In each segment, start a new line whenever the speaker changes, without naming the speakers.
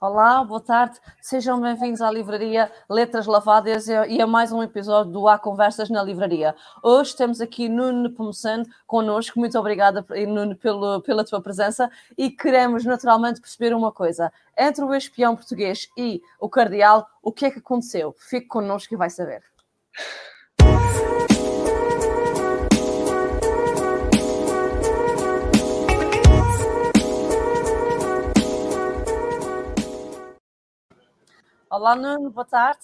Olá, boa tarde, sejam bem-vindos à livraria Letras Lavadas e a mais um episódio do Há Conversas na Livraria. Hoje temos aqui Nuno Pomoceno connosco, muito obrigada Nuno pelo, pela tua presença e queremos naturalmente perceber uma coisa, entre o espião português e o cardeal, o que é que aconteceu? Fique connosco e vai saber. Olá, Nuno, boa tarde.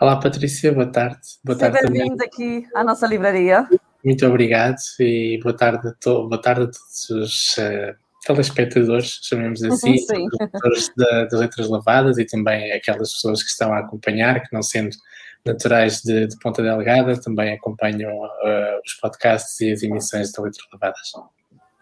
Olá, Patrícia, boa tarde.
Boa Seja bem-vindo aqui à nossa livraria.
Muito obrigado e boa tarde a, to boa tarde a todos os uh, telespectadores, chamemos assim, leitores das Letras Lavadas e também aquelas pessoas que estão a acompanhar, que não sendo naturais de, de Ponta Delgada, também acompanham uh, os podcasts e as emissões de Letras Lavadas.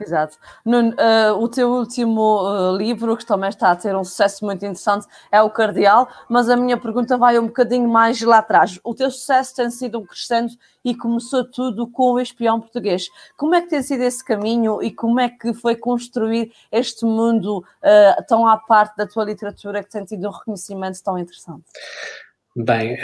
Exato. Nuno, uh, o teu último uh, livro, que também está a ter um sucesso muito interessante, é O Cardeal, mas a minha pergunta vai um bocadinho mais lá atrás. O teu sucesso tem sido um crescendo e começou tudo com o espião português. Como é que tem sido esse caminho e como é que foi construir este mundo uh, tão à parte da tua literatura que tem tido um reconhecimento tão interessante?
Bem,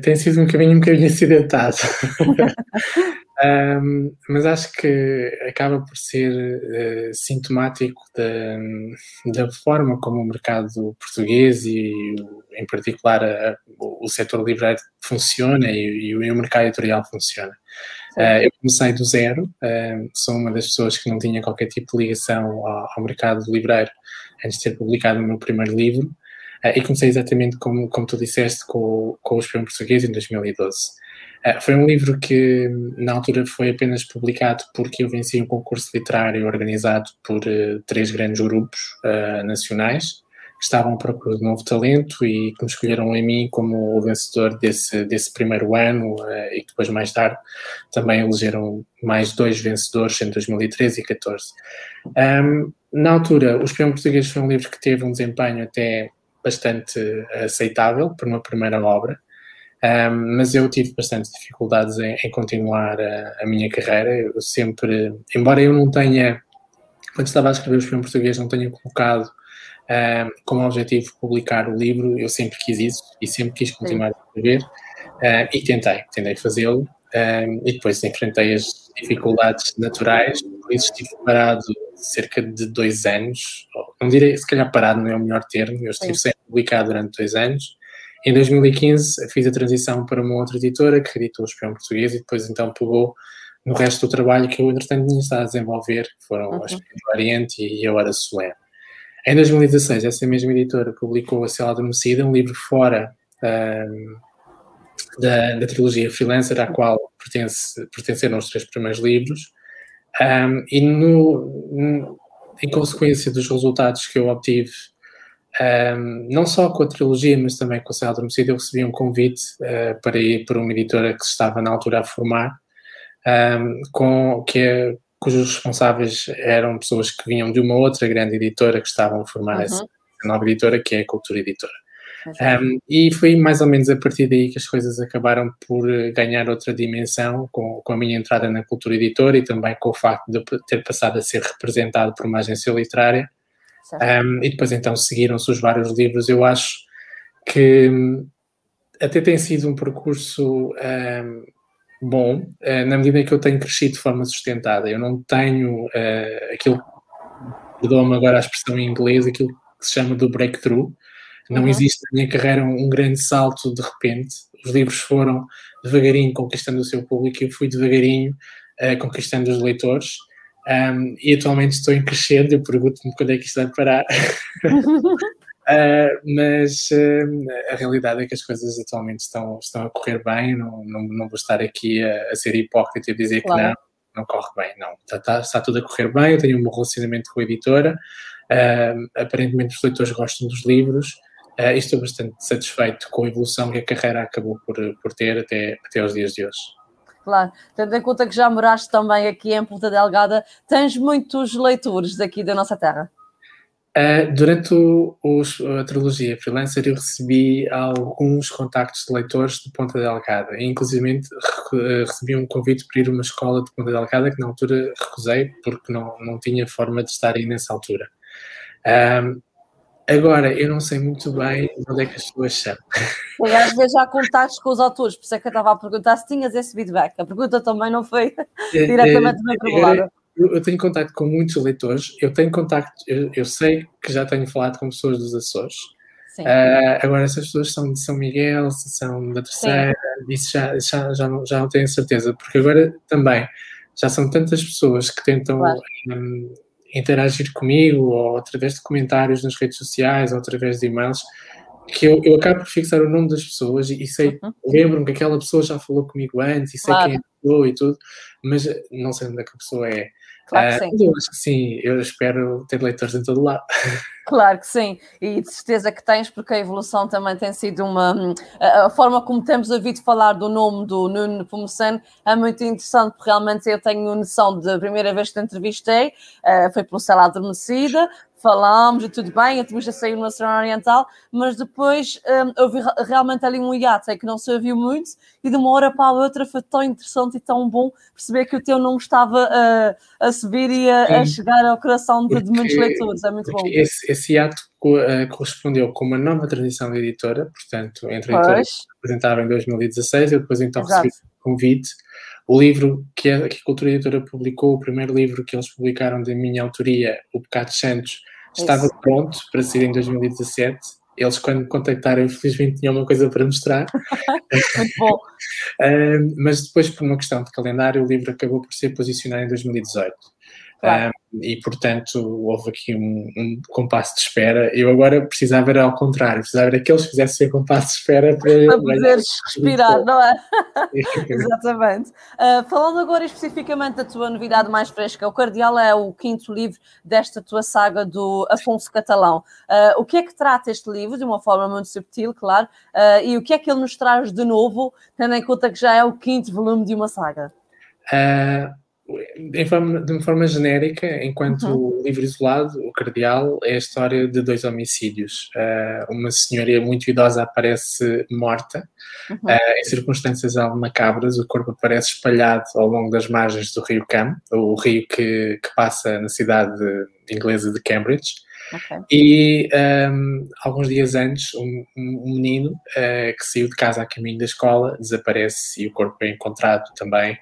tem sido um caminho um bocadinho acidentado. Um, mas acho que acaba por ser uh, sintomático da, da, forma como o mercado português e, em particular, a, o, o setor livreiro funciona e, e, o, e, o, mercado editorial funciona. Uh, eu comecei do zero, uh, sou uma das pessoas que não tinha qualquer tipo de ligação ao, ao mercado livreiro antes de ter publicado o meu primeiro livro, e comecei exatamente como, como tu disseste com, com o Espião Português em 2012. Uh, foi um livro que, na altura, foi apenas publicado porque eu venci um concurso literário organizado por uh, três grandes grupos uh, nacionais que estavam à procura de novo talento e que me escolheram a mim como o vencedor desse, desse primeiro ano e que depois, mais tarde, também elegeram mais dois vencedores em 2013 e 2014. Um, na altura, O Espião Português foi um livro que teve um desempenho até bastante aceitável para uma primeira obra. Um, mas eu tive bastante dificuldades em, em continuar a, a, minha carreira. Eu sempre, embora eu não tenha, quando estava a escrever o filme português, não tenha colocado um, como objetivo publicar o livro, eu sempre quis isso e sempre quis continuar a escrever um, e tentei, tentei fazê-lo. e depois enfrentei as dificuldades naturais, por isso estive parado cerca de dois anos, não direi, se calhar parado não é o melhor termo, eu estive Sim. sem publicar durante dois anos, em 2015 fiz a transição para uma outra editora que editou o Espião Português e depois então pegou no resto do trabalho que eu entretanto tinha estado a desenvolver, que foram uhum. a do Oriente e a Hora Sué. Em 2016, essa mesma editora publicou A Cela Adormecida, um livro fora um, da, da, trilogia Freelancer, à qual pertence, pertenceram os três primeiros livros, um, e no, em consequência dos resultados que eu obtive um, não só com a trilogia, mas também com a Cela Adormecida, eu recebi um convite uh, para ir para uma editora que se estava na altura a formar, um, com, que é, cujos responsáveis eram pessoas que vinham de uma outra grande editora que estavam a formar uhum. essa nova editora, que é a Cultura Editora. Um, e foi mais ou menos a partir daí que as coisas acabaram por ganhar outra dimensão com, com a minha entrada na cultura editora e também com o facto de ter passado a ser representado por uma agência literária um, e depois então seguiram-se os vários livros. Eu acho que hum, até tem sido um percurso um, bom, uh, na medida em que eu tenho crescido de forma sustentada. Eu não tenho uh, aquilo, perdoa-me agora a expressão em inglês, aquilo que se chama do breakthrough. Não uhum. existe na minha carreira um, um grande salto de repente. Os livros foram devagarinho conquistando o seu público e eu fui devagarinho uh, conquistando os leitores. Um, e atualmente estou em crescendo, eu pergunto-me quando é que isto vai parar. Uh, mas uh, a realidade é que as coisas atualmente estão, estão a correr bem, não, não, não vou estar aqui a, a ser hipócrita e dizer claro. que não, não corre bem, não. Está, está, está, tudo a correr bem, eu tenho um bom relacionamento com a editora, uh, aparentemente os leitores gostam dos livros e estou bastante satisfeito com a evolução que a carreira acabou por, por ter até, até aos dias de hoje.
Claro, tendo em conta que já moraste também aqui em Ponta Delgada, tens muitos leitores daqui da nossa terra?
Uh, durante o, o, a trilogia Freelancer, eu recebi alguns contactos de leitores de Ponta Delgada. Inclusive, recebi um convite para ir a uma escola de Ponta Delgada que na altura recusei porque não, não tinha forma de estar aí nessa altura. Um, Agora, eu não sei muito bem onde é que as pessoas são.
E às vezes há contactos com os autores, por isso é que eu estava a perguntar se tinhas esse feedback. A pergunta também não foi é, diretamente bem formulada.
Eu, eu, tenho contato com muitos leitores, eu tenho contato, eu, eu, sei que já tenho falado com pessoas dos Açores. Uh, agora, essas pessoas são de São Miguel, se são da terceira, Sim. isso já, já, já, não, já não tenho certeza, porque agora também já são tantas pessoas que tentam claro. um, interagir comigo, ou através de comentários nas redes sociais, ou através de e-mails, que eu, eu acabo por fixar o nome das pessoas e, e sei, uhum. lembro-me que aquela pessoa já falou comigo antes e sei claro. quem é e tudo, mas não sei onde é que a pessoa é.
Claro que uh, sim.
Eu acho que sim, eu espero ter leitores em todo lado.
Claro que sim, e de certeza que tens, porque a evolução também tem sido uma. A, forma como temos ouvido falar do nome do Nuno Pomoceno é muito interessante, porque realmente eu tenho noção da primeira vez que te entrevistei, uh, foi pelo Cela Adormecida, falámos e tudo bem, a entrevista saiu no Nacional Oriental, mas depois um, houve realmente ali um hiato, é que não se ouviu muito, e de uma hora para a outra foi tão interessante e tão bom perceber que o teu nome estava a, a subir e a, a chegar ao coração de, de, muitos leitores, é muito bom.
Esse, esse hiato uh, correspondeu com uma nova transição de editora, portanto, entre a editora que se apresentava em 2016, eu depois então Exato. recebi o convite o livro que a, que a Cultura Editora publicou, o primeiro livro que eles publicaram da minha autoria, O Pecado Santos, estava Isso. pronto para sair em 2017. Eles, quando me contactaram, infelizmente tinham uma coisa para mostrar.
Muito bom.
mas depois, por uma questão de calendário, o livro acabou por ser posicionado em 2018. Claro. Um, e, portanto, houve aqui um, um, compasso de espera. Eu agora precisava era ao contrário, precisava era que eles fizessem o compasso de espera
para, para poderes respirar, não é? Exatamente. Uh, falando agora especificamente da tua novidade mais fresca, o Cardeal é o quinto livro desta tua saga do Afonso Catalão. Uh, o que é que trata este livro, de uma forma muito subtil, claro, uh, e o que é que ele nos traz de novo, tendo em conta que já é o quinto volume de uma saga?
Uh de uma forma genérica, enquanto uhum. livro isolado, o Cardeal é a história de dois homicídios. Uh, uma senhoria muito idosa aparece morta, uhum. uh, em circunstâncias algo macabras, o corpo aparece espalhado ao longo das margens do rio Cam, o rio que, que passa na cidade inglesa de Cambridge. Okay. E um, alguns dias antes, um, um menino uh, que saiu de casa a caminho da escola desaparece e o corpo é encontrado também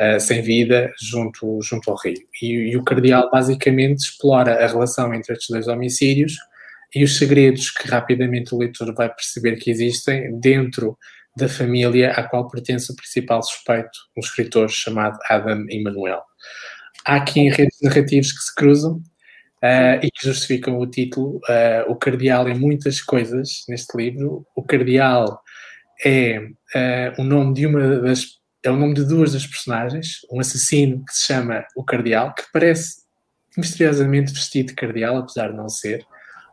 uh, sem vida junto, junto ao rio. E, e, o Cardeal basicamente explora a relação entre estes dois homicídios e os segredos que rapidamente o leitor vai perceber que existem dentro da família à qual pertence o principal suspeito, um escritor chamado Adam Emanuel. Há aqui redes narrativos que se cruzam Uh, e que justificam o título. Uh, o Cardeal é muitas coisas neste livro. O Cardeal é uh, o nome de uma das é o nome de duas das personagens, um assassino que se chama o Cardeal, que parece misteriosamente vestido de cardeal, apesar de não ser.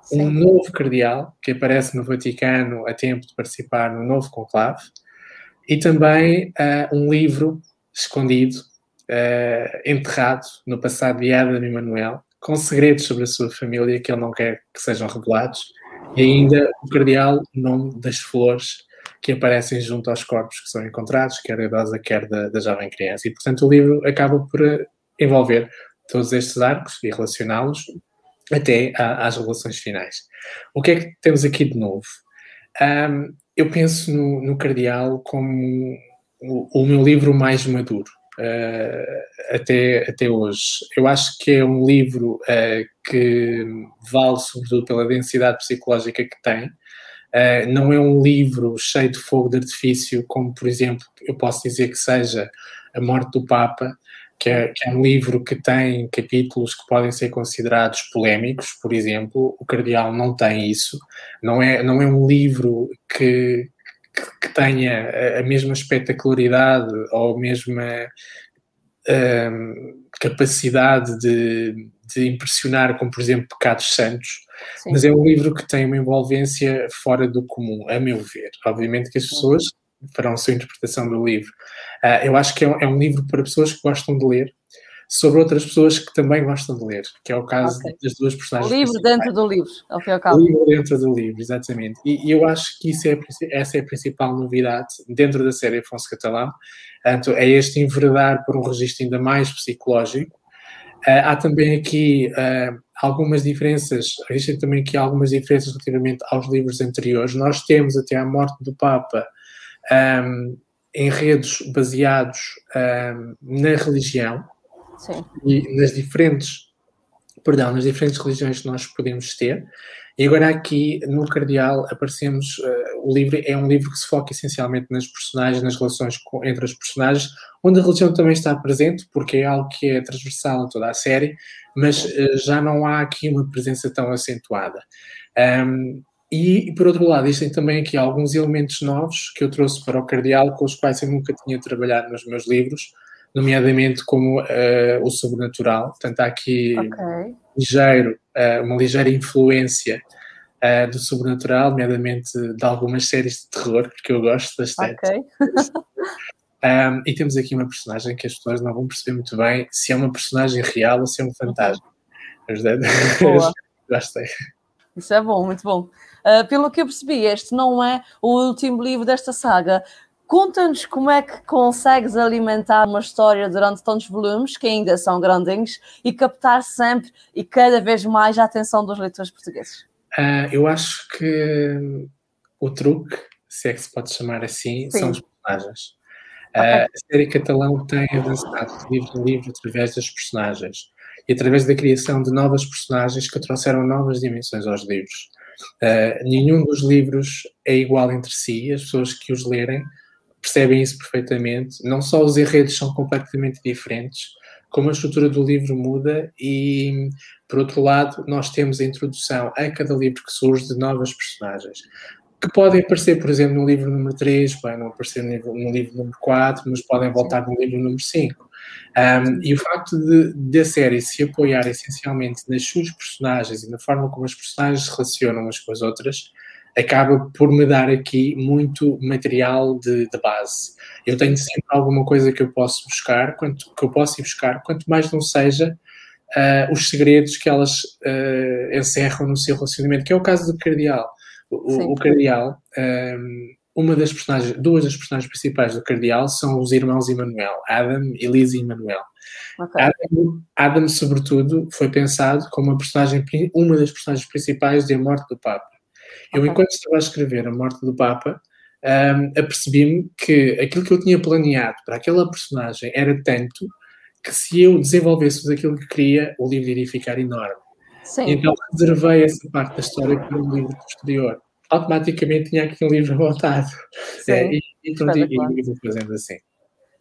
Sim. Um novo cardeal, que aparece no Vaticano a tempo de participar no novo conclave. E também uh, um livro escondido, uh, enterrado no passado de Adam Emanuel, com segredos sobre a sua família que ele não quer que sejam revelados. E ainda o cardeal, o nome das flores que aparecem junto aos corpos que são encontrados, quer da idosa, quer da, da jovem criança. E, portanto, o livro acaba por eh, envolver todos estes arcos e relacioná-los até às relações finais. O que é que temos aqui de novo? Um, eu penso no, no Cardeal como o, o, meu livro mais maduro. Uh, até, até hoje. Eu acho que é um livro uh, que vale sobretudo pela densidade psicológica que tem, Uh, não é um livro cheio de fogo de artifício, como, por exemplo, eu posso dizer que seja A Morte do Papa, que é, que é, um livro que tem capítulos que podem ser considerados polémicos, por exemplo. O Cardeal não tem isso. Não é, não é um livro que, que, que tenha a mesma espetacularidade ou a mesma um, capacidade de, de impressionar, como, por exemplo, Pecados Santos Sim. mas é um livro que tem uma envolvência fora do comum, a meu ver. Obviamente que as pessoas farão a sua interpretação do livro. Uh, eu acho que é um, é um, livro para pessoas que gostam de ler, sobre outras pessoas que também gostam de ler, que é o caso okay. das duas personagens.
O livro dentro do livro, ao fim e ao cabo.
O livro dentro do livro, exatamente. E, e eu acho que isso é, essa é a principal novidade dentro da série Afonso Catalão. Portanto, é este enveredar por um registro ainda mais psicológico, há também aqui algumas diferenças, existem também aqui algumas diferenças relativamente aos livros anteriores. Nós temos até a morte do Papa um, enredos baseados um, na religião
Sim.
e nas diferentes, perdão, nas diferentes religiões que nós podemos ter. E agora aqui no Cardeal aparecemos, uh, o livro é um livro que se foca essencialmente nas personagens, nas relações com, entre os personagens, onde a religião também está presente, porque é algo que é transversal a toda a série, mas uh, já não há aqui uma presença tão acentuada. Um, e, por outro lado, existem também aqui alguns elementos novos que eu trouxe para o Cardeal, com os quais eu nunca tinha trabalhado nos meus livros, nomeadamente como uh, o sobrenatural. Portanto, há aqui okay. ligeiro, uh, uma ligeira influência uh, do sobrenatural, nomeadamente de algumas séries de terror, porque eu gosto bastante.
Okay.
um, e temos aqui uma personagem que as pessoas não vão perceber muito bem se é uma personagem real ou se é um fantasma.
Boa.
Gostei.
Isso é bom, muito bom. Uh, pelo que eu percebi, este não é o último livro desta saga. Conta-nos como é que consegues alimentar uma história durante tantos volumes, que ainda são grandinhos, e captar sempre e cada vez mais a atenção dos leitores portugueses.
Uh, eu acho que o truque, se é que se pode chamar assim, Sim. são os personagens. Okay. Uh, a série Catalão tem avançado de livro em livro através das personagens e através da criação de novas personagens que trouxeram novas dimensões aos livros. Uh, nenhum dos livros é igual entre si, as pessoas que os lerem percebem isso perfeitamente. Não só os enredos são completamente diferentes, como a estrutura do livro muda e, por outro lado, nós temos a introdução a cada livro que surge de novas personagens que podem aparecer, por exemplo, no livro número 3, podem não aparecer no livro, número 4, mas podem voltar no livro número 5. Um, e o facto de a série se apoiar essencialmente nas suas personagens e na forma como as personagens se relacionam umas com as outras, acaba por me dar aqui muito material de, de, base. Eu tenho sempre alguma coisa que eu posso buscar, quanto, que eu posso ir buscar, quanto mais não seja uh, os segredos que elas uh, encerram no seu relacionamento, que é o caso do Cardeal. O, o Cardeal um, uma das personagens, duas das personagens principais do Cardeal são os irmãos Emanuel, Adam e Lizzie Emanuel. Okay. Adam, Adam, sobretudo, foi pensado como uma personagem, uma das personagens principais de A Morte do Papa. Eu, enquanto estava a escrever A Morte do Papa, um, apercebi-me que aquilo que eu tinha planeado para aquela personagem era tanto que se eu desenvolvesse aquilo que queria, o livro iria ficar enorme. Sim. Então reservei essa parte da história para um livro posterior automaticamente tinha aqui um livro voltado. É, e, então, e, e vou fazendo assim.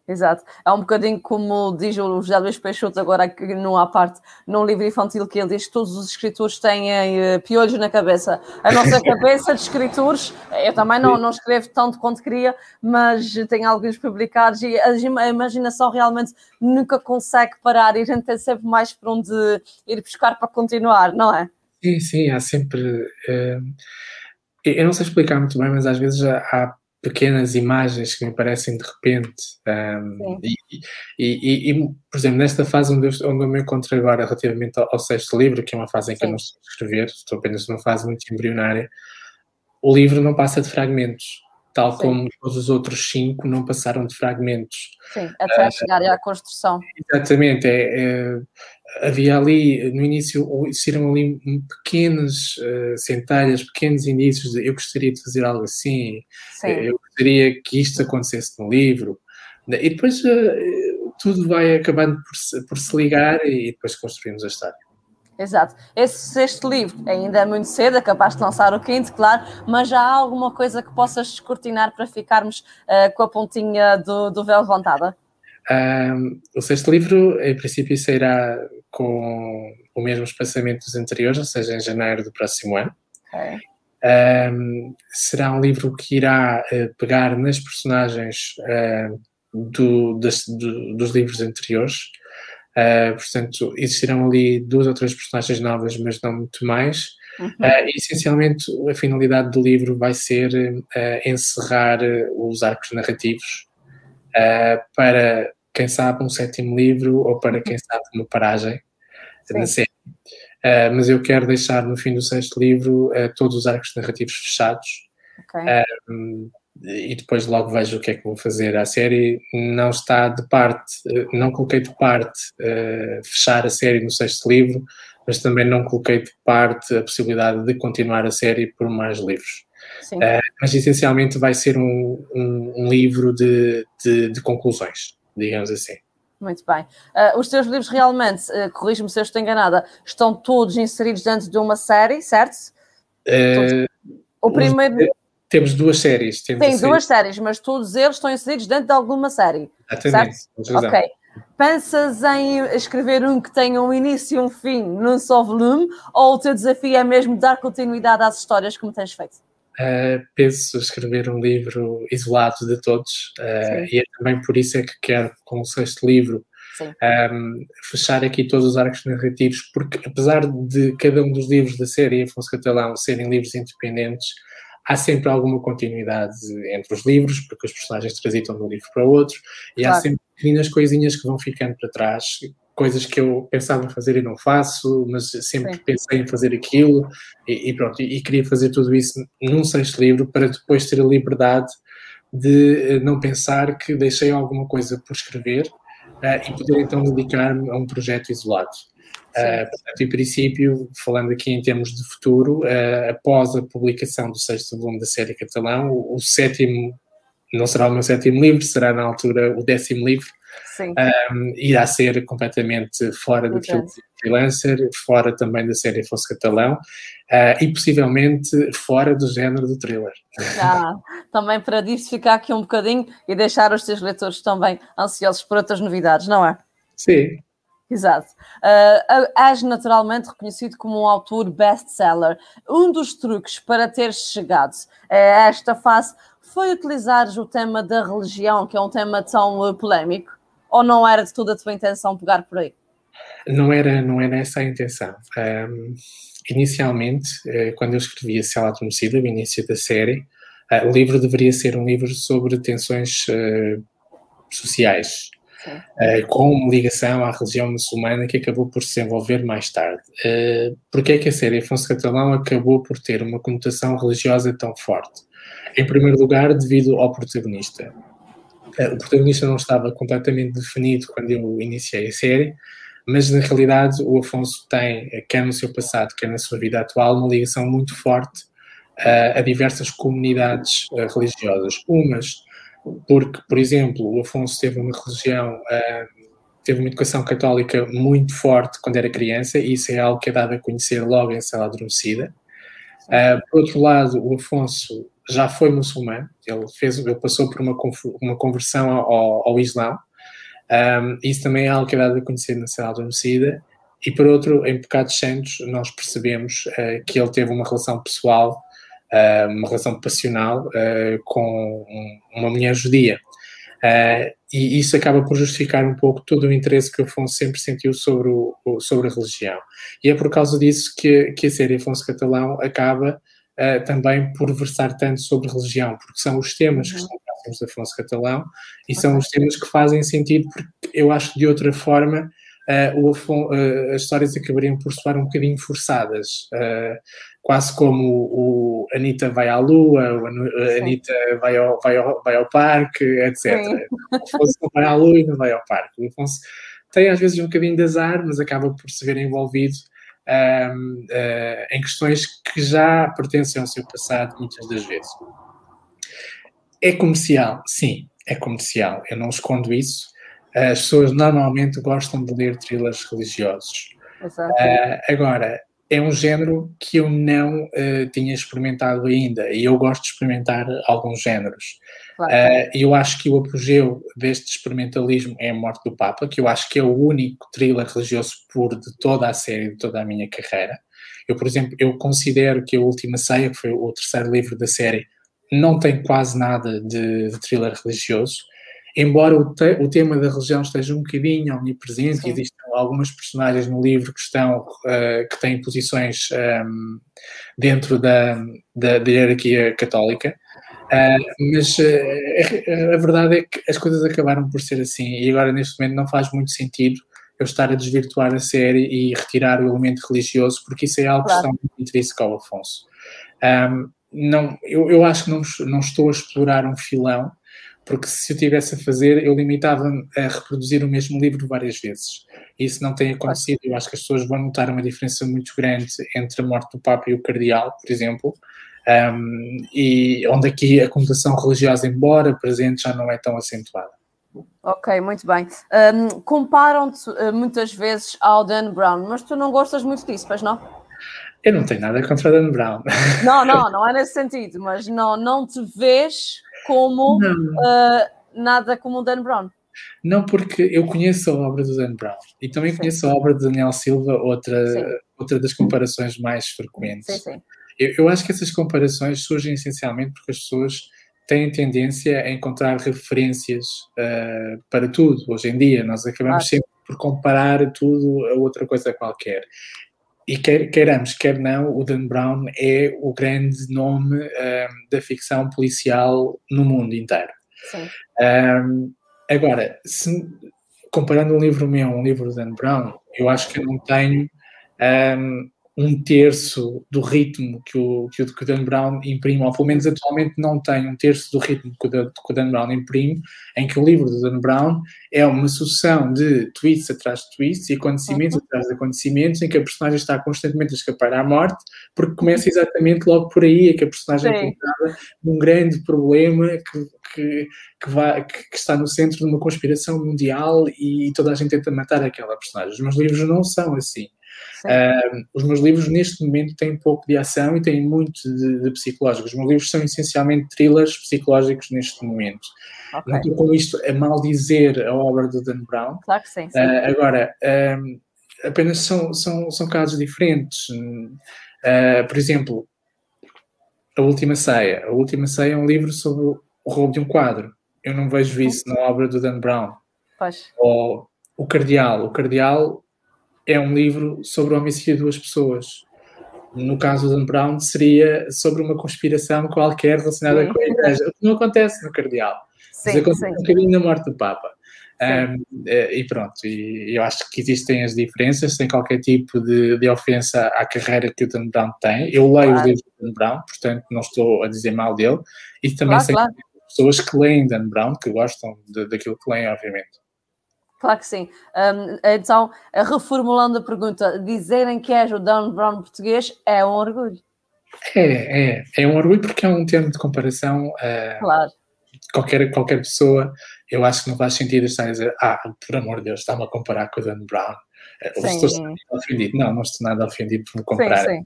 Exato. É um bocadinho como diz o José Luís Peixoto agora aqui numa parte, num livro infantil que ele diz que todos os escritores têm uh, piolhos na cabeça. A nossa cabeça de escritores, eu também não, não escrevo tanto quanto queria, mas tenho alguns publicados e a imaginação realmente nunca consegue parar e a gente tem sempre mais para onde ir buscar para continuar, não é?
Sim, sim, há sempre... Uh eu não sei explicar muito bem, mas às vezes há pequenas imagens que me parecem de repente. Um, e, e, e, por exemplo, nesta fase onde eu, onde eu me encontro agora, relativamente ao, ao, sexto livro, que é uma fase em que Sim. eu não estou a escrever, estou apenas numa fase muito embrionária, o livro não passa de fragmentos, tal Sim. como todos os outros cinco não passaram de fragmentos.
Sim, até uh, chegar à construção.
Exatamente, é, é havia ali, no início, existiram ali pequenas uh, centelhas, pequenos indícios de eu gostaria de fazer algo assim, Sim. eu gostaria que isto acontecesse no livro, e depois uh, tudo vai acabando por se, por se ligar e depois construímos a história.
Exato. Esse sexto livro ainda é muito cedo, é capaz de lançar o quinto, claro, mas já há alguma coisa que possas descortinar para ficarmos uh, com a pontinha do, do véu levantada?
Um, o sexto livro, em princípio, sairá com o mesmo espaçamento dos anteriores, ou seja, em janeiro do próximo ano. Okay. Um, será um livro que irá uh, pegar nas personagens uh, do, das, do, dos livros anteriores. Uh, portanto, existirão ali duas ou três personagens novas, mas não muito mais. Uhum. e, essencialmente, a finalidade do livro vai ser encerrar os arcos narrativos para quem sabe, um sétimo livro ou para quem sabe uma paragem Sim. na série. Uh, mas eu quero deixar no fim do sexto livro uh, todos os arcos narrativos fechados. Okay. Uh, e depois logo vejo o que é que vou fazer à série, não está de parte, não coloquei de parte uh, fechar a série no sexto livro, mas também não coloquei de parte a possibilidade de continuar a série por mais livros. Uh, mas essencialmente vai ser um, um, um livro de, de, de, conclusões, digamos assim.
Muito bem. Uh, os teus livros realmente, uh, corrijo-me se eu estou enganada, estão todos inseridos dentro de uma série, certo?
O primeiro. Temos duas séries. Temos
Tem duas séries, mas todos eles estão inseridos dentro de alguma série.
Exatamente.
Certo? Ok. Pensas em escrever um que tenha um início e um fim num só volume, ou o teu desafio é mesmo dar continuidade às histórias como tens feito?
Uh, penso escrever um livro isolado de todos, uh, e é também por isso é que quero, com o sexto livro, um, fechar aqui todos os arcos narrativos, porque apesar de cada um dos livros da série Afonso Catalão serem livros independentes, há sempre alguma continuidade entre os livros, porque os personagens transitam de um livro para o outro, e claro. há sempre pequenas coisinhas que vão ficando para trás, coisas que eu pensava em fazer e não faço, mas sempre Sim. pensei em fazer aquilo, e, e pronto, e, e, queria fazer tudo isso num sexto livro para depois ter a liberdade de eh, não pensar que deixei alguma coisa por escrever uh, e poder então dedicar-me a um projeto isolado. Uh, portanto, em princípio, falando aqui em termos de futuro, uh, após a publicação do sexto volume da série Catalão, o, o, sétimo, não será o meu sétimo livro, será na altura o décimo livro, um, irá ser completamente fora do okay. freelancer, fora também da série Fosse Catalão uh, e possivelmente fora do género do thriller.
Ah, também para diversificar aqui um bocadinho e deixar os teus leitores também ansiosos por outras novidades, não é?
Sim.
Exato. Uh, és naturalmente reconhecido como um autor best-seller. Um dos truques para ter chegado a esta fase foi utilizar o tema da religião, que é um tema tão uh, polémico, ou não era de toda a tua intenção pegar por aí?
Não era, não era essa a intenção. Um, inicialmente, uh, quando eu escrevi a Cela Adormecida, o início da série, uh, o livro deveria ser um livro sobre tensões sociais, uh, com ligação à religião muçulmana que acabou por se desenvolver mais tarde. Uh, Porquê é que a série Afonso Catalão acabou por ter uma conotação religiosa tão forte? Em primeiro lugar, devido ao protagonista. Uh, o protagonista não estava completamente definido quando eu iniciei a série, mas na realidade o Afonso tem, quer no seu passado, quer na sua vida atual, uma ligação muito forte uh, a diversas comunidades uh, religiosas. Umas porque, por exemplo, o Afonso teve uma religião, uh, teve uma educação católica muito forte quando era criança, e isso é algo que é dado a conhecer logo em Cela Adormecida. Uh, por outro lado, o Afonso já foi muçulmano, ele, fez, ele passou por uma, uma conversão ao, ao Islão, um, isso também é algo que é dado a conhecer na Cela Adormecida. E por outro, em Pecados Santos, nós percebemos uh, que ele teve uma relação pessoal uma relação passional uh, com uma mulher judia. Uh, e isso acaba por justificar um pouco todo o interesse que Afonso sempre sentiu sobre, o, sobre a religião. E é por causa disso que, que a série Afonso Catalão acaba uh, também por versar tanto sobre religião, porque são os temas uhum. que estão próximos de Afonso Catalão e são os temas que fazem sentido, porque eu acho que de outra forma uh, Afon, uh, as histórias acabariam por soar um bocadinho forçadas, quase como o, Anitta vai à lua, o Anitta vai ao, vai, ao, vai ao parque, etc. O Afonso não vai à lua e não vai ao parque. O Afonso tem às vezes um bocadinho de azar, mas acaba por se ver envolvido um, ehm, em questões que já pertencem ao seu passado muitas das vezes. É comercial? Sim, é comercial. Eu não escondo isso as pessoas normalmente gostam de ler thrillers religiosos. Uh, agora, é um género que eu não uh, tinha experimentado ainda e eu gosto de experimentar alguns géneros. Claro. Uh, eu acho que o apogeu deste experimentalismo é a morte do Papa, que eu acho que é o único thriller religioso puro de toda a série, de toda a minha carreira. Eu, por exemplo, eu considero que a Última Ceia, que foi o terceiro livro da série, não tem quase nada de, de thriller religioso embora o, te, o, tema da religião esteja um bocadinho omnipresente, Sim. existem algumas personagens no livro que estão, uh, que têm posições um, ehm, dentro da, da, da, hierarquia católica, uh, mas uh, a verdade é que as coisas acabaram por ser assim, e agora neste momento não faz muito sentido eu estar a desvirtuar a série e retirar o elemento religioso, porque isso é algo claro. que está muito intrínseco ao Afonso. Um, ehm, não, eu, eu acho que não, não estou a explorar um filão, porque se eu tivesse a fazer, eu limitava-me a reproduzir o mesmo livro várias vezes. Isso não tem acontecido. Eu acho que as pessoas vão notar uma diferença muito grande entre a morte do Papa e o Cardeal, por exemplo, um, e onde aqui a conotação religiosa, embora presente, já não é tão acentuada.
Ok, muito bem. Um, Comparam-te uh, muitas vezes ao Dan Brown, mas tu não gostas muito disso, pois não?
Eu não tenho nada contra o Dan Brown.
Não, não, não é nesse sentido, mas não, não te vês como uh, nada como o Dan Brown.
Não, porque eu conheço a obra do Dan Brown e também sim. conheço a obra de Daniel Silva, outra, outra das comparações mais frequentes. Sim, sim. Eu, eu acho que essas comparações surgem essencialmente porque as pessoas têm tendência a encontrar referências uh, para tudo. Hoje em dia, nós acabamos ah. sempre por comparar tudo a outra coisa qualquer. E quer, queiramos, quer não, o Dan Brown é o grande nome uh, da ficção policial no mundo inteiro. Um, agora, se, comparando um livro meu a um livro do Dan Brown, eu acho que eu não tenho um, um terço do ritmo que o, que o, que o Dan Brown imprime, ou pelo menos atualmente não tem um terço do ritmo que o, que o Dan Brown imprime, em que o livro do Dan Brown é uma sucessão de tweets atrás de tweets e acontecimentos uhum. atrás de acontecimentos, em que a personagem está constantemente a escapar à morte, porque começa exatamente logo por aí, é que a personagem Sim. é encontrada num grande problema que, que, que, vai, que, que, está no centro de uma conspiração mundial e toda a gente tenta matar aquela personagem. Os meus livros não são assim. Uh, os meus livros, neste momento, têm pouco de ação e têm muito de, de psicológico. Os meus livros são essencialmente thrillers psicológicos neste momento. Okay. Não estou com isto a maldizer a obra do Dan Brown.
Claro que sim. sim.
Uh, agora, um, apenas são, são, são casos diferentes. Uh, por exemplo, A Última Ceia. A Última Ceia é um livro sobre o roubo de um quadro. Eu não vejo isso na obra do Dan Brown.
Pois.
Ou O Cardeal. O Cardeal é um livro sobre o homicídio de duas pessoas. No caso do Dan Brown, seria sobre uma conspiração qualquer relacionada sim. com a igreja, o que não acontece no Cardeal. Sim, mas acontece sim. um bocadinho na morte do Papa. Um, eh, e pronto, e eu acho que existem as diferenças, sem qualquer tipo de, de ofensa à carreira que o Dan Brown tem. Eu leio claro. os livros do Dan Brown, portanto não estou a dizer mal dele, e também claro, sei claro. pessoas que leem Dan Brown, que gostam de, daquilo que leem, obviamente.
Claro que sim. Um, então, reformulando a pergunta, dizerem que és o Dan Brown português é um orgulho.
É, é, é um orgulho porque é um termo de comparação. Uh, claro. Qualquer, qualquer pessoa, eu acho que não faz sentido estar a dizer, ah, por amor de Deus, está-me a comparar com o Dan Brown. Uh, estou ofendido. Não, não estou nada ofendido por me comparar. Sim, sim.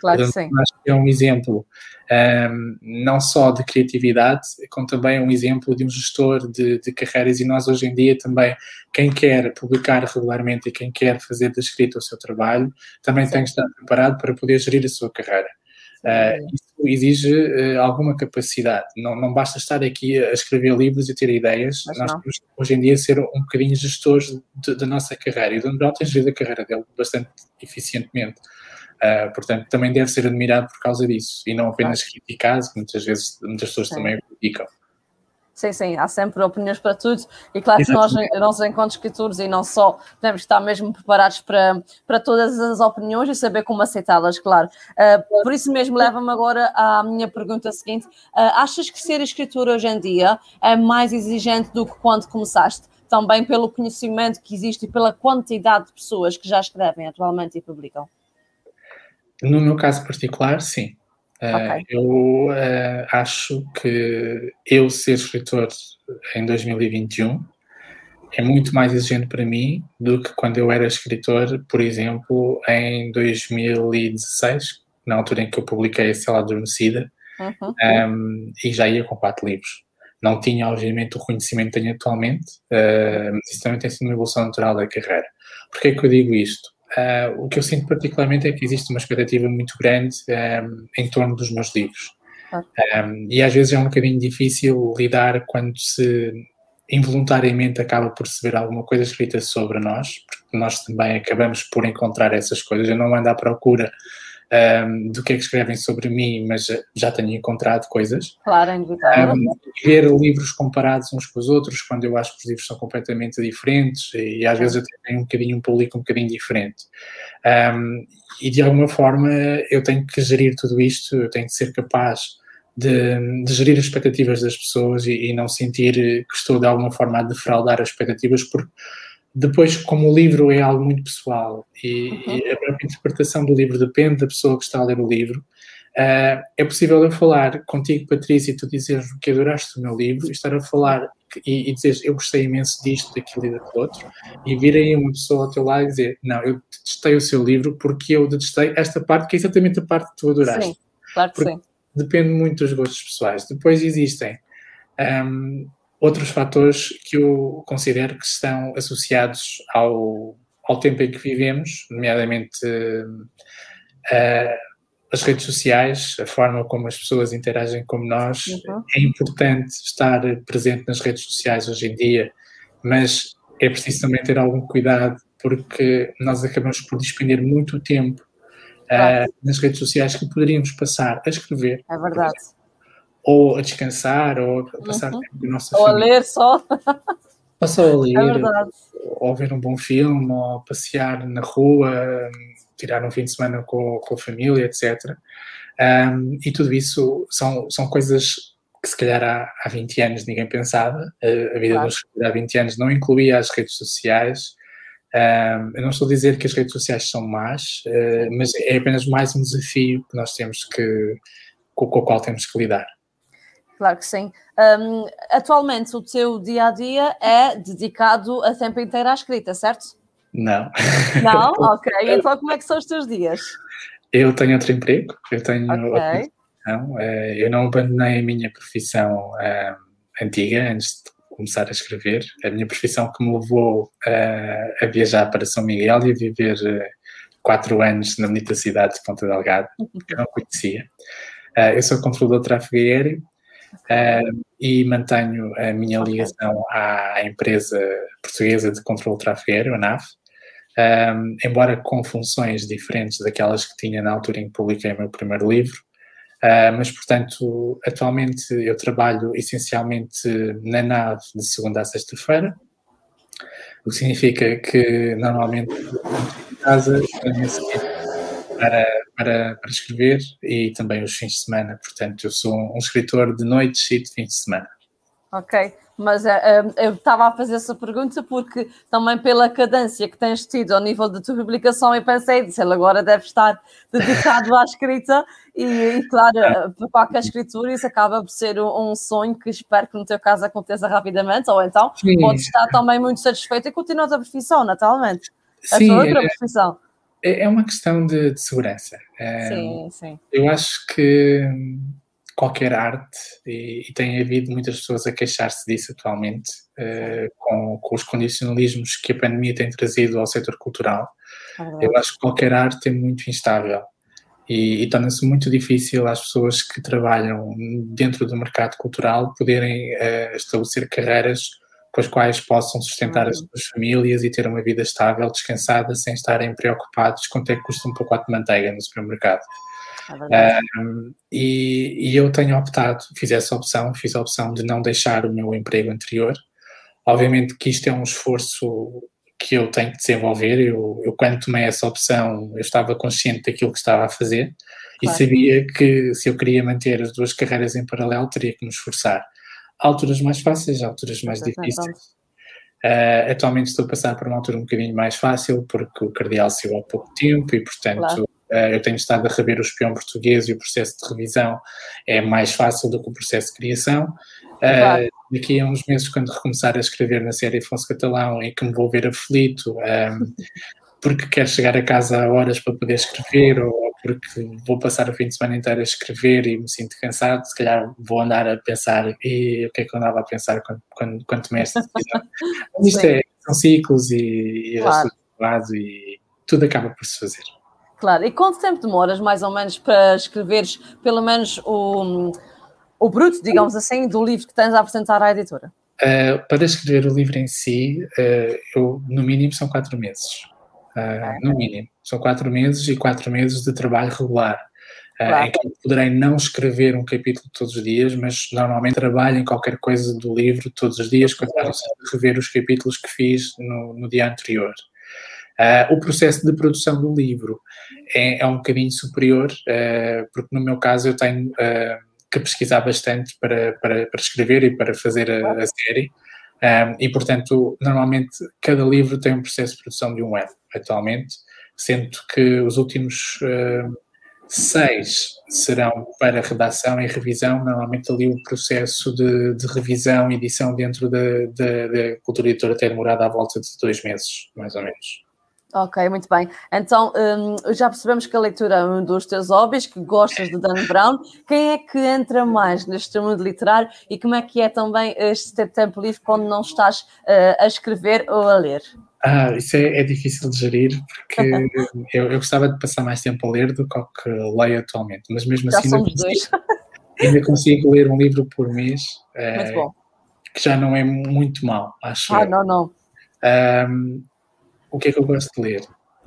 Claro que sim.
Acho que é um exemplo um, não só de criatividade, como também um exemplo de um gestor de, de, carreiras. E nós, hoje em dia, também, quem quer publicar regularmente e quem quer fazer da escrita o seu trabalho, também sim. tem que estar preparado para poder gerir a sua carreira. Uh, isso exige uh, alguma capacidade. Não, não basta estar aqui a escrever livros e ter ideias. Mas Nós não. temos, hoje em dia, ser um bocadinho gestores da nossa carreira. E o Don Brown tem gerido a carreira dele bastante eficientemente. Uh, portanto, também deve ser admirado por causa disso e não apenas claro. criticado, muitas vezes muitas pessoas sim. também o criticam.
Sim, sim, há sempre opiniões para tudo e claro que nós, nós enquanto escritores e não só, temos que estar mesmo preparados para, para todas as opiniões e saber como aceitá-las, claro. Uh, por isso mesmo leva-me agora à minha pergunta seguinte, uh, achas que ser escritor hoje em dia é mais exigente do que quando começaste? Também pelo conhecimento que existe e pela quantidade de pessoas que já escrevem atualmente e publicam?
No meu caso particular, sim. Eh, okay. Uh, eu uh, acho que eu ser escritor em 2021 é muito mais exigente para mim do que quando eu era escritor, por exemplo, em 2016, na altura em que eu publiquei A Cela Adormecida, uhum. um, ehm, e já ia com quatro livros. Não tinha, obviamente, o conhecimento que tenho atualmente, uh, mas isso também tem sido uma evolução natural da carreira. Porquê é que eu digo isto? Uh, o que eu sinto particularmente é que existe uma expectativa muito grande um, ehm, em torno dos meus livros. Um, ehm, e às vezes é um bocadinho difícil lidar quando se involuntariamente acaba por receber alguma coisa escrita sobre nós, porque nós também acabamos por encontrar essas coisas. Eu não ando à procura um, do que é que escrevem sobre mim, mas já tenho encontrado coisas.
Claro, é inevitável. Um,
ver livros comparados uns com os outros, quando eu acho que os livros são completamente diferentes, e às vezes eu tenho um bocadinho um público um bocadinho diferente. Um, e de alguma forma eu tenho que gerir tudo isto, eu tenho que ser capaz de, de gerir as expectativas das pessoas e, e, não sentir que estou de alguma forma a defraudar as expectativas, porque depois, como o livro é algo muito pessoal e, uhum. e, a própria interpretação do livro depende da pessoa que está a ler o livro, uh, é possível eu falar contigo, Patrícia, e tu dizeres que adoraste o meu livro, e estar a falar e, e dizeres eu gostei imenso disto, daquilo e daquilo outro, e vir aí uma pessoa ao teu lado e dizer não, eu detestei o seu livro porque eu detestei esta parte, que é exatamente a parte que tu adoraste.
Sim, claro que
porque
sim.
Depende muito dos gostos pessoais. Depois existem. Um, outros fatores que eu considero que estão associados ao, ao tempo em que vivemos, nomeadamente uh, as redes sociais, a forma como as pessoas interagem com nós. Uhum. É importante estar presente nas redes sociais hoje em dia, mas é preciso também ter algum cuidado, porque nós acabamos por despender muito tempo uh, nas redes sociais que poderíamos passar a escrever.
É verdade
ou a descansar, ou a passar uhum. tempo com a nossa
ou
família.
a ler só.
Ou só a ler,
é
ou ver um bom filme, ou passear na rua, tirar um fim de semana com, com a família, etc. Um, e tudo isso são, são coisas que se calhar há, há 20 anos ninguém pensava. A, a vida claro. dos há 20 anos não incluía as redes sociais. Um, eu não estou a dizer que as redes sociais são más, uh, mas é apenas mais um desafio que nós temos que, com, com o qual temos que lidar.
Claro que sim. Um, atualmente o teu dia a dia é dedicado a tempo inteiro à escrita, certo?
Não.
Não? Ok. Então como é que são os teus dias?
Eu tenho outro emprego, eu tenho
okay.
outra profissão. Eh, eu não abandonei a minha profissão antiga antes de começar a escrever. A minha profissão que me levou a viajar para São Miguel e a viver eh, quatro anos na bonita cidade de Ponta Delgada, que eu não conhecia. Eh, eu sou controlador de tráfego aéreo Uh, e mantenho a minha ligação à empresa portuguesa de controle de tráfego a NAV, um, embora com funções diferentes daquelas que tinha na altura em que publiquei o meu primeiro livro. Uh, mas, portanto, atualmente eu trabalho essencialmente na NAV de segunda a sexta-feira, o que significa que normalmente em casa, para, para, para escrever e também os fins de semana. Portanto, eu sou um escritor de noites e de fins de semana.
Ok, mas uh, eu estava a fazer essa pergunta porque também pela cadência que tens tido ao nível da tua publicação, eu pensei, disse, ele agora deve estar dedicado à escrita e, e claro, ah. para qualquer escritura isso acaba por ser um, um, sonho que espero que no teu caso aconteça rapidamente, ou então Sim. podes estar também muito satisfeito e continuar a profissão, naturalmente. A
Sim,
tua outra
é,
profissão.
É, é uma questão de, de segurança.
Sim, sim.
Eu acho que qualquer arte, e, e tem havido muitas pessoas a queixar-se disso atualmente, uh, com, com, os condicionalismos que a pandemia tem trazido ao setor cultural, é eu acho que qualquer arte é muito instável. E, e torna-se muito difícil às pessoas que trabalham dentro do mercado cultural poderem uh, estabelecer carreiras com as quais possam sustentar as suas famílias e ter uma vida estável, descansada, sem estarem preocupados quanto é que custa um pacote de manteiga no supermercado. É um, e, e, eu tenho optado, fiz essa opção, fiz a opção de não deixar o meu emprego anterior. Obviamente que isto é um esforço que eu tenho que desenvolver. Eu, eu quando tomei essa opção, eu estava consciente daquilo que estava a fazer claro. e sabia que se eu queria manter as duas carreiras em paralelo, teria que me esforçar alturas mais fáceis, alturas mais difíceis. Uh, atualmente estou a passar por uma altura um bocadinho mais fácil, porque o Cardeal saiu há pouco tempo e, portanto, claro. uh, eu tenho estado a rever o espião português e o processo de revisão é mais fácil do que o processo de criação. Uh, claro. Daqui a uns meses, quando recomeçar a escrever na série Afonso Catalão, em que me vou ver aflito, um, porque quero chegar a casa a horas para poder escrever ou porque vou passar o fim de semana inteiro a escrever e me sinto cansado, se calhar vou andar a pensar e o que é que eu andava a pensar quando, quando, quando tomei esta decisão. Mas isto é, são ciclos e, e claro. e tudo acaba por se fazer.
Claro, e quanto tempo demoras mais ou menos para escreveres pelo menos o, o bruto, digamos assim, do livro que tens a apresentar à editora?
Uh, para escrever o livro em si, uh, eu, no mínimo são quatro meses. Uh, no mínimo. São quatro meses e quatro meses de trabalho regular. Uh, claro. Em que poderei não escrever um capítulo todos os dias, mas normalmente trabalho em qualquer coisa do livro todos os dias, quando a rever os capítulos que fiz no, no dia anterior. Uh, o processo de produção do livro é, é um bocadinho superior, uh, porque no meu caso eu tenho que pesquisar bastante para, para, para, escrever e para fazer a, a série. Um, e, portanto, normalmente cada livro tem um processo de produção de um ano, atualmente, sendo que os últimos seis serão para redação e revisão, normalmente ali o processo de, de revisão e edição dentro da, da cultura editora tem demorado à volta de dois meses, mais ou menos.
Ok, muito bem. Então, um, já percebemos que a leitura é um dos teus hobbies, que gostas de Dan Brown. Quem é que entra mais neste mundo literário e como é que é também este tempo livre quando não estás uh, a escrever ou a ler?
Ah, isso é, é difícil de gerir porque eu, eu, gostava de passar mais tempo a ler do que, que leio atualmente, mas mesmo
já
assim
ainda consigo,
ainda consigo, ler um livro por mês, uh, que já não é muito mal, acho.
Ah, eu. não, não.
Um, o que é que eu gosto de ler?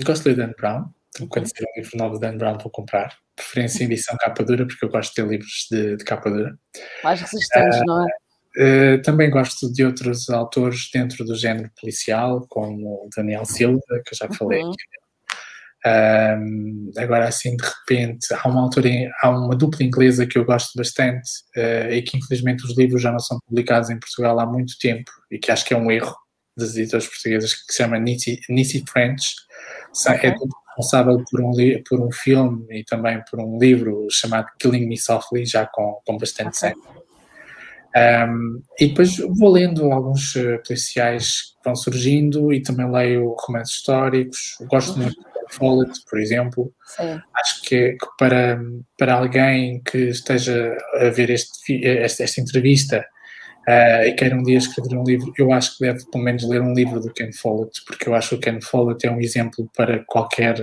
Gosto de ler Dan Brown. Então, quando sair um livro novo de Dan Brown, vou comprar. Preferência em edição capa dura, porque eu gosto de ter livros de, de capa dura.
Mais resistentes, uh, não é?
Uh, também gosto de outros autores dentro do género policial, como Daniel Silva, que eu já falei uhum. aqui. Um, agora, assim, de repente, há uma autora, há uma dupla inglesa que eu gosto bastante uh, e que, infelizmente, os livros já não são publicados em Portugal há muito tempo e que acho que é um erro das editoras portuguesas que se chama Nisi, Nisi French. Okay. É responsável por um, por um filme e também por um livro chamado Killing Me Softly, já com, com bastante okay. sangue. Um, e depois vou lendo alguns uh, policiais que vão surgindo e também leio romances históricos. Gosto uhum. muito de Follett, por exemplo. Sim. Acho que, que, para, para alguém que esteja a ver este, esta, esta entrevista uh, e quer um dia escrever um livro, eu acho que deve pelo menos ler um livro do Ken Follett, porque eu acho que o Ken Follett é um exemplo para qualquer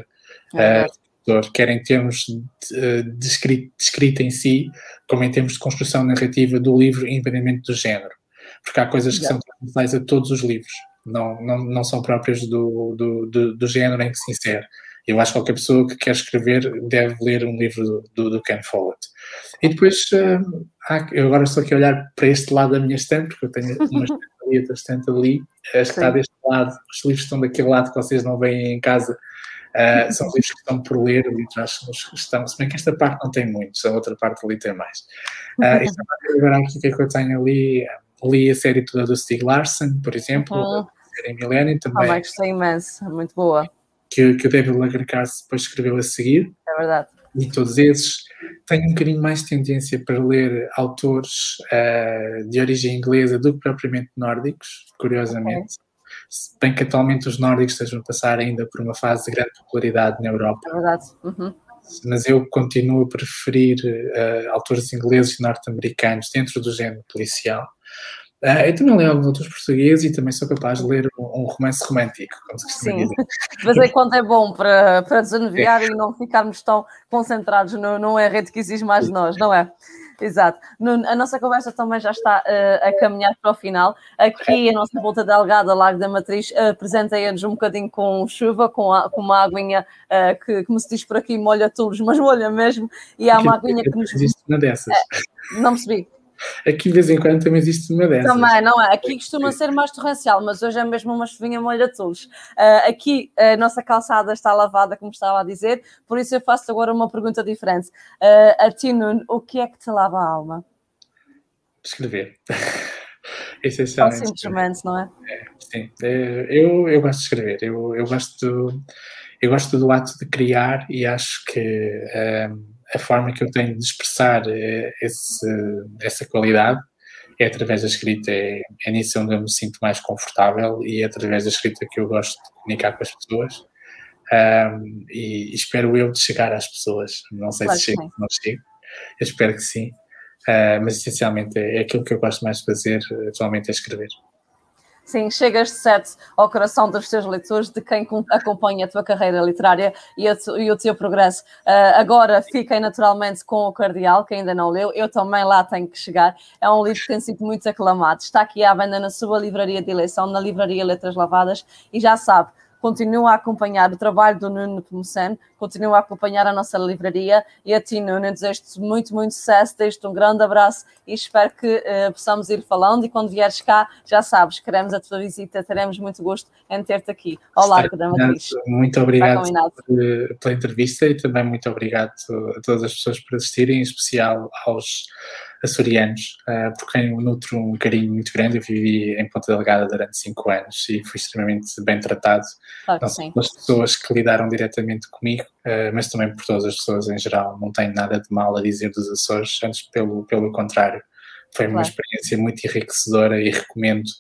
uh, quer em termos de, de, escrita, de, escrita, em si, como em termos de construção narrativa do livro, independentemente do género. Porque há coisas que yeah. são transversais a todos os livros, não, não, não são próprias do, do, do, do género em que se insere. Eu acho que qualquer pessoa que quer escrever deve ler um livro do, do, Ken Follett. E depois, uh, ah, eu agora estou aqui a olhar para este lado da minha estante, porque eu tenho uma estante estante ali, acho que está deste lado, os livros estão daquele lado que vocês não veem em casa, uh, são livros que estão por ler ali atrás, estão, se bem que esta parte não tem muitos, a outra parte ali tem mais. Uh, e agora aqui o que é que eu tenho ali? Li a série toda do Stieg Larsson, por exemplo, uhum. a série Millennium também.
Ah, gostei imenso, muito boa
que, que o David Lagercas depois escreveu a seguir.
É verdade.
E todos esses. Tenho um bocadinho mais tendência para ler autores uh, de origem inglesa do que propriamente nórdicos, curiosamente. Okay. Se bem que atualmente os nórdicos estejam a passar ainda por uma fase de grande popularidade na Europa.
É verdade. Uhum.
Mas eu continuo a preferir uh, autores ingleses e norte-americanos dentro do género policial Uh, eu também leio alguns outros portugueses e também sou capaz de ler um, um romance romântico, como se costuma Sim. dizer.
Mas é quando é bom para, para desanuviar é. e não ficarmos tão concentrados no, no enredo que exige mais de nós, não é? Exato. a nossa conversa também já está uh, a caminhar para o final. Aqui a nossa volta delgada, Lago da Matriz, uh, apresenta-nos um bocadinho com chuva, com, a, com uma aguinha uh, que, como se diz por aqui, molha tulos, mas molha mesmo. E há uma aguinha que nos.
Existe uma dessas.
não percebi.
Aqui de vez em quando também existe uma dessas.
Também, não é? Aqui costuma ser mais torrencial, mas hoje é mesmo uma chuvinha molha tulos. Uh, aqui a nossa calçada está lavada, como estava a dizer, por isso eu faço agora uma pergunta diferente. Uh, a ti, Nuno, o que é que te lava a alma?
Escrever. Essencialmente.
Só simplesmente, não é?
é sim, é, eu, eu gosto de escrever, eu, eu, gosto, eu gosto do ato de criar e acho que. Um, a forma que eu tenho de expressar eh, esse, essa qualidade é através da escrita, é, é nisso onde eu me sinto mais confortável e é através da escrita que eu gosto de comunicar com as pessoas. Um, e, e, espero eu de chegar às pessoas. Não sei claro se chego ou não chego, eu espero que sim, uh, mas essencialmente é, é aquilo que eu gosto mais de fazer atualmente é escrever.
Sim, chegas de sete ao coração dos teus leitores, de quem acompanha a tua carreira literária e, e o teu progresso. Uh, agora fiquem naturalmente com o Cardeal, que ainda não leu, eu também lá tenho que chegar. É um livro que tem sido muito aclamado. Está aqui à venda na sua livraria de eleição, na livraria Letras Lavadas, e já sabe, continua a acompanhar o trabalho do Nuno Pomoceno, continua a acompanhar a nossa livraria. E a ti, Nuno, desejo-te muito, muito sucesso, deixo-te um grande abraço e espero que uh, possamos ir falando. E quando vieres cá, já sabes, queremos a tua visita, teremos muito gosto em ter-te aqui. Largo da Matriz.
Muito obrigado pela entrevista e também muito obrigado a todas as pessoas por assistirem, em especial aos açorianos, uh, por quem eu nutro um carinho muito grande. Eu vivi em Ponta Delgada durante cinco anos e fui extremamente bem tratado. Claro não só pelas pessoas que lidaram diretamente comigo, uh, mas também por todas as pessoas em geral. Não tenho nada de mal a dizer dos Açores, antes pelo, pelo contrário. Foi uma experiência muito enriquecedora e recomendo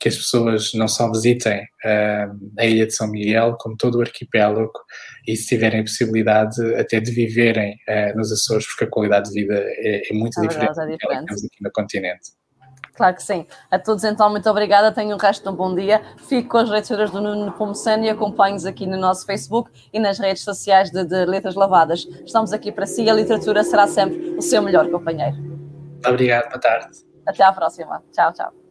que as pessoas não só visitem uh, a Ilha de São Miguel, como todo o arquipélago, e se tiverem a possibilidade até de viverem uh, nos Açores, porque a qualidade de vida é, é muito é diferente, é diferente. que aqui no continente.
Claro que sim. A todos então, muito obrigada. Tenho o resto de um bom dia. Fico com as leituras do Nuno Pomoceno e acompanho-nos aqui no nosso Facebook e nas redes sociais de, de Letras Lavadas. Estamos aqui para si e a literatura será sempre o seu melhor companheiro.
Obrigado, boa tarde.
Até à próxima. Tchau, tchau.